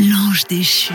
L'ange déchu.